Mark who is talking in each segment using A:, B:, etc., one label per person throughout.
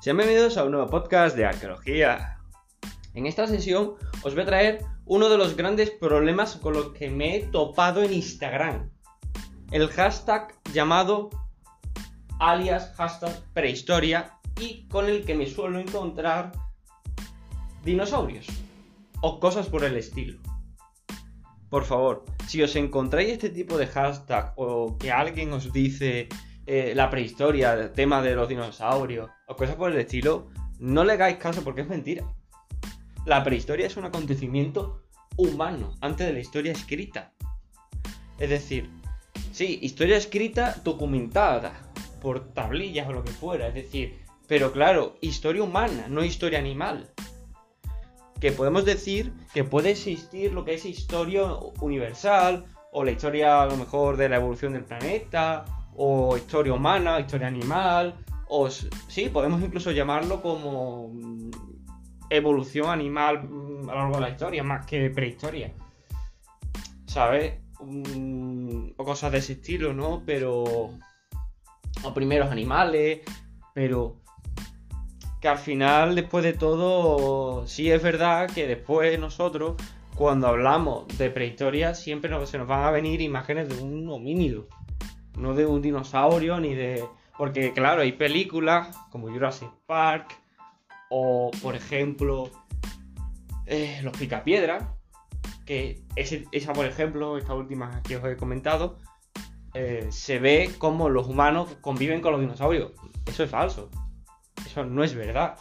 A: Sean bienvenidos a un nuevo podcast de arqueología. En esta sesión os voy a traer uno de los grandes problemas con los que me he topado en Instagram. El hashtag llamado alias hashtag prehistoria y con el que me suelo encontrar dinosaurios o cosas por el estilo. Por favor, si os encontráis este tipo de hashtag o que alguien os dice eh, la prehistoria, el tema de los dinosaurios o cosas por el estilo, no le hagáis caso porque es mentira. La prehistoria es un acontecimiento humano antes de la historia escrita. Es decir, sí, historia escrita documentada por tablillas o lo que fuera, es decir, pero claro, historia humana, no historia animal que podemos decir que puede existir lo que es historia universal, o la historia a lo mejor de la evolución del planeta, o historia humana, historia animal, o sí, podemos incluso llamarlo como mm, evolución animal mm, a lo largo de la historia, más que prehistoria. ¿Sabes? Mm, o cosas de ese estilo, ¿no? Pero... O primeros animales, pero que al final, después de todo, sí es verdad que después nosotros, cuando hablamos de prehistoria, siempre se nos van a venir imágenes de un homínido, no de un dinosaurio ni de... Porque claro, hay películas como Jurassic Park o, por ejemplo, eh, Los Picapiedras, que esa, por ejemplo, esta última que os he comentado, eh, se ve como los humanos conviven con los dinosaurios. Eso es falso. Eso no es verdad.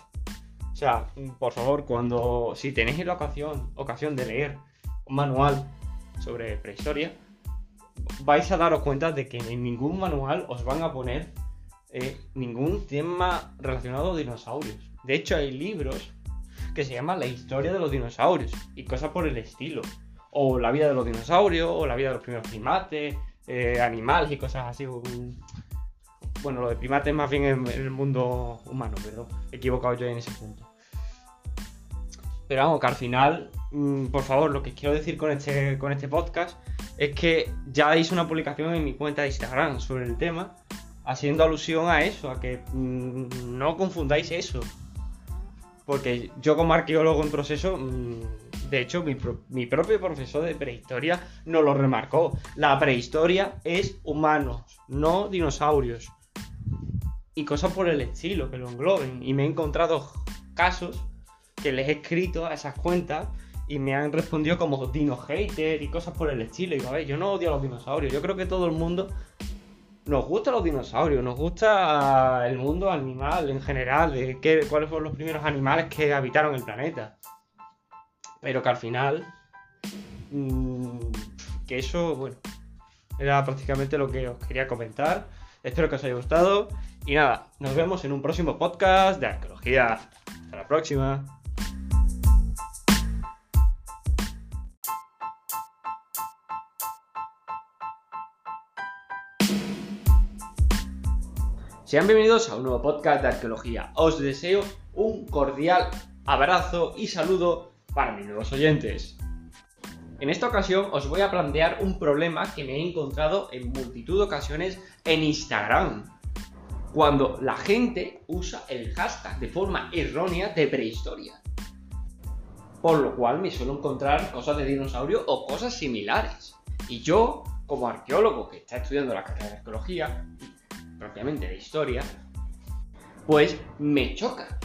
A: O sea, por favor, cuando si tenéis la ocasión, ocasión de leer un manual sobre prehistoria, vais a daros cuenta de que en ningún manual os van a poner eh, ningún tema relacionado a dinosaurios. De hecho, hay libros que se llaman La historia de los dinosaurios y cosas por el estilo. O la vida de los dinosaurios, o la vida de los primeros primates, eh, animales y cosas así. Bueno, lo de primates más bien en, el mundo humano, pero he equivocado yo en ese punto. Pero vamos, que al final, por favor, lo que quiero decir con este, con este podcast es que ya hice una publicación en mi cuenta de Instagram sobre el tema, haciendo alusión a eso, a que mm, no confundáis eso. Porque yo como arqueólogo en proceso, mm, de hecho mi, mi, propio profesor de prehistoria nos lo remarcó. La prehistoria es humanos, no dinosaurios y cosas por el estilo que lo engloben. Y me he encontrado casos que les he escrito a esas cuentas y me han respondido como dino hater y cosas por el estilo. Y a ver, yo no odio a los dinosaurios. Yo creo que todo el mundo nos gusta los dinosaurios, nos gusta el mundo animal en general, de qué, cuáles fueron los primeros animales que habitaron el planeta. Pero que al final, mmm, que eso, bueno, era prácticamente lo que os quería comentar. Espero que os haya gustado. Y nada, nos vemos en un próximo podcast de arqueología. Hasta la próxima. Sean bienvenidos a un nuevo podcast de arqueología. Os deseo un cordial abrazo y saludo para mis nuevos oyentes. En esta ocasión os voy a plantear un problema que me he encontrado en multitud de ocasiones en Instagram cuando la gente usa el hashtag de forma errónea de prehistoria. Por lo cual me suelo encontrar cosas de dinosaurio o cosas similares. Y yo, como arqueólogo que está estudiando la carrera de arqueología, propiamente de historia, pues me choca.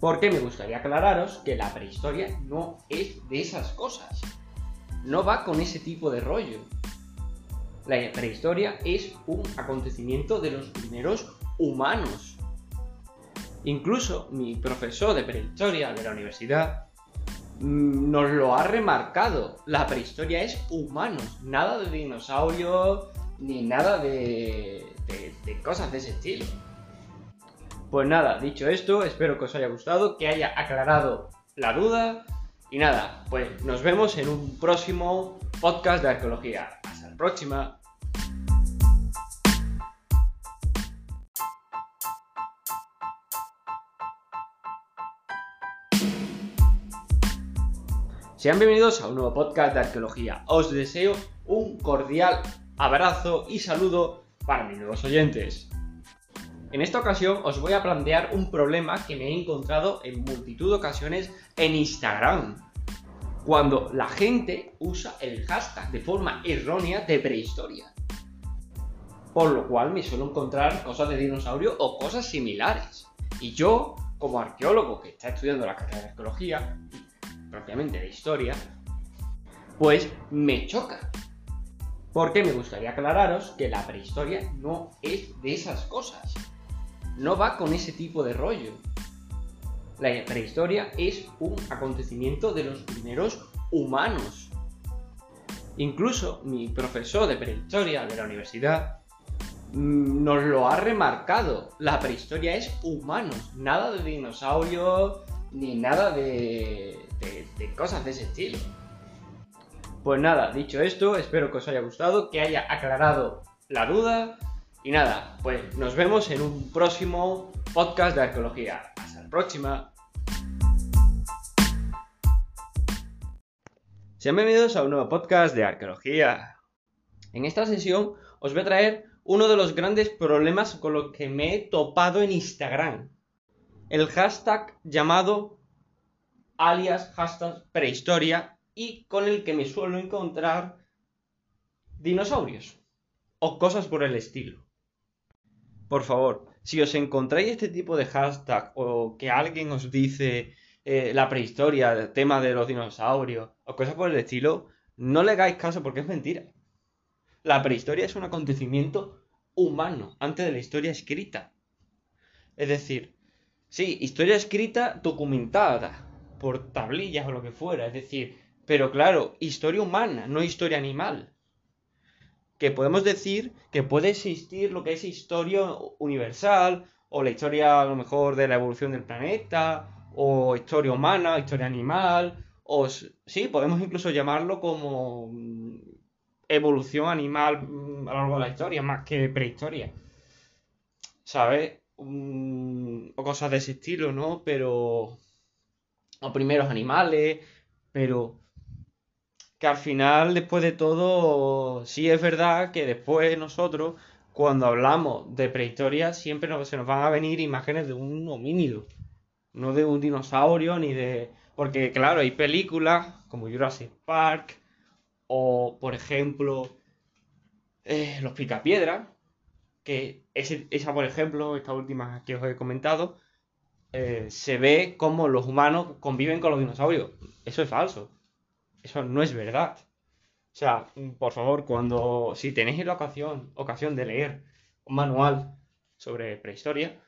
A: Porque me gustaría aclararos que la prehistoria no es de esas cosas. No va con ese tipo de rollo. La prehistoria es un acontecimiento de los primeros humanos. Incluso mi profesor de prehistoria de la universidad mm, nos lo ha remarcado. La prehistoria es humanos, nada de dinosaurios ni nada de, de, cosas de ese estilo. Pues nada, dicho esto, espero que os haya gustado, que haya aclarado la duda. Y nada, pues nos vemos en un próximo podcast de arqueología. Hasta la próxima. Sean bienvenidos a un nuevo podcast de arqueología. Os deseo un cordial abrazo y saludo para mis nuevos oyentes. En esta ocasión os voy a plantear un problema que me he encontrado en multitud de ocasiones en Instagram. Cuando la gente usa el hashtag de forma errónea de prehistoria. Por lo cual me suelo encontrar cosas de dinosaurio o cosas similares. Y yo, como arqueólogo que está estudiando la carrera de arqueología, propiamente de historia, pues me choca. Porque me gustaría aclararos que la prehistoria no es de esas cosas. No va con ese tipo de rollo. La prehistoria es un acontecimiento de los primeros humanos. Incluso mi profesor de prehistoria de la universidad mm, nos lo ha remarcado. La prehistoria es humanos, nada de dinosaurios ni nada de, de cosas de ese estilo. Pues nada, dicho esto, espero que os haya gustado, que haya aclarado la duda. Y nada, pues nos vemos en un próximo podcast de arqueología. Hasta la próxima. Sean bienvenidos a un nuevo podcast de arqueología. En esta sesión os voy a traer uno de los grandes problemas con los que me he topado en Instagram. El hashtag llamado alias hashtag prehistoria y con el que me suelo encontrar dinosaurios o cosas por el estilo. Por favor, si os encontráis este tipo de hashtag o que alguien os dice eh, la prehistoria, el tema de los dinosaurios o cosas por el estilo, no le hagáis caso porque es mentira. La prehistoria es un acontecimiento humano antes de la historia escrita. Es decir, sí, historia escrita documentada por tablillas o lo que fuera. Es decir, pero claro, historia humana, no historia animal. Que podemos decir que puede existir lo que es historia universal, o la historia a lo mejor de la evolución del planeta, o historia humana, historia animal, o sí, podemos incluso llamarlo como mm, evolución animal mm, a lo largo de la historia, más que prehistoria. ¿Sabes? Mm, o cosas de ese estilo, ¿no? Pero... O primeros animales, pero que al final, después de todo, sí es verdad que después nosotros, cuando hablamos de prehistoria, siempre se nos van a venir imágenes de un homínido, no de un dinosaurio, ni de... Porque claro, hay películas como Jurassic Park, o por ejemplo, eh, Los Picapiedras, que esa por ejemplo, esta última que os he comentado, eh, se ve como los humanos conviven con los dinosaurios. Eso es falso. Eso no es verdad. O sea, por favor, cuando si tenéis la ocasión, ocasión de leer un manual sobre prehistoria,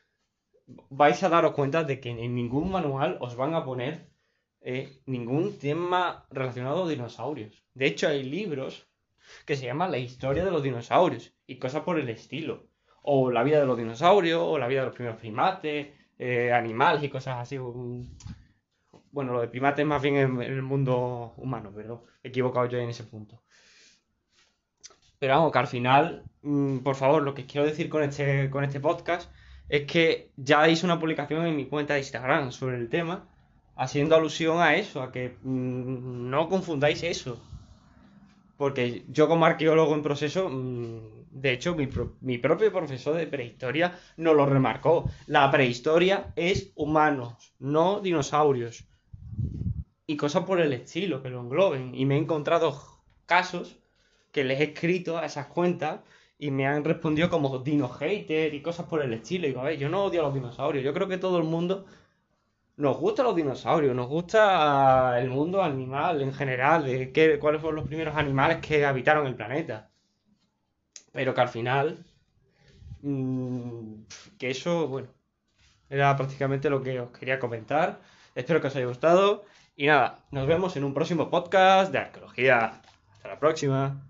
A: vais a daros cuenta de que en ningún manual os van a poner eh, ningún tema relacionado a dinosaurios. De hecho, hay libros que se llaman La historia de los dinosaurios y cosas por el estilo. O la vida de los dinosaurios, o la vida de los primeros primates, eh, animales y cosas así. Bueno, lo de primates más bien en, el mundo humano, pero he equivocado yo en ese punto. Pero vamos, que al final, mm, por favor, lo que quiero decir con este, con este podcast es que ya hice una publicación en mi cuenta de Instagram sobre el tema, haciendo alusión a eso, a que mm, no confundáis eso. Porque yo como arqueólogo en proceso, mm, de hecho, mi, mi, propio profesor de prehistoria nos lo remarcó. La prehistoria es humanos, no dinosaurios y cosas por el estilo que lo engloben. Y me he encontrado casos que les he escrito a esas cuentas y me han respondido como dino hater y cosas por el estilo. Y digo, a ver, yo no odio a los dinosaurios. Yo creo que todo el mundo nos gusta los dinosaurios, nos gusta el mundo animal en general, de qué, cuáles fueron los primeros animales que habitaron el planeta. Pero que al final, mm, que eso, bueno, era prácticamente lo que os quería comentar. Espero que os haya gustado. Y nada, nos vemos en un próximo podcast de arqueología. Hasta la próxima.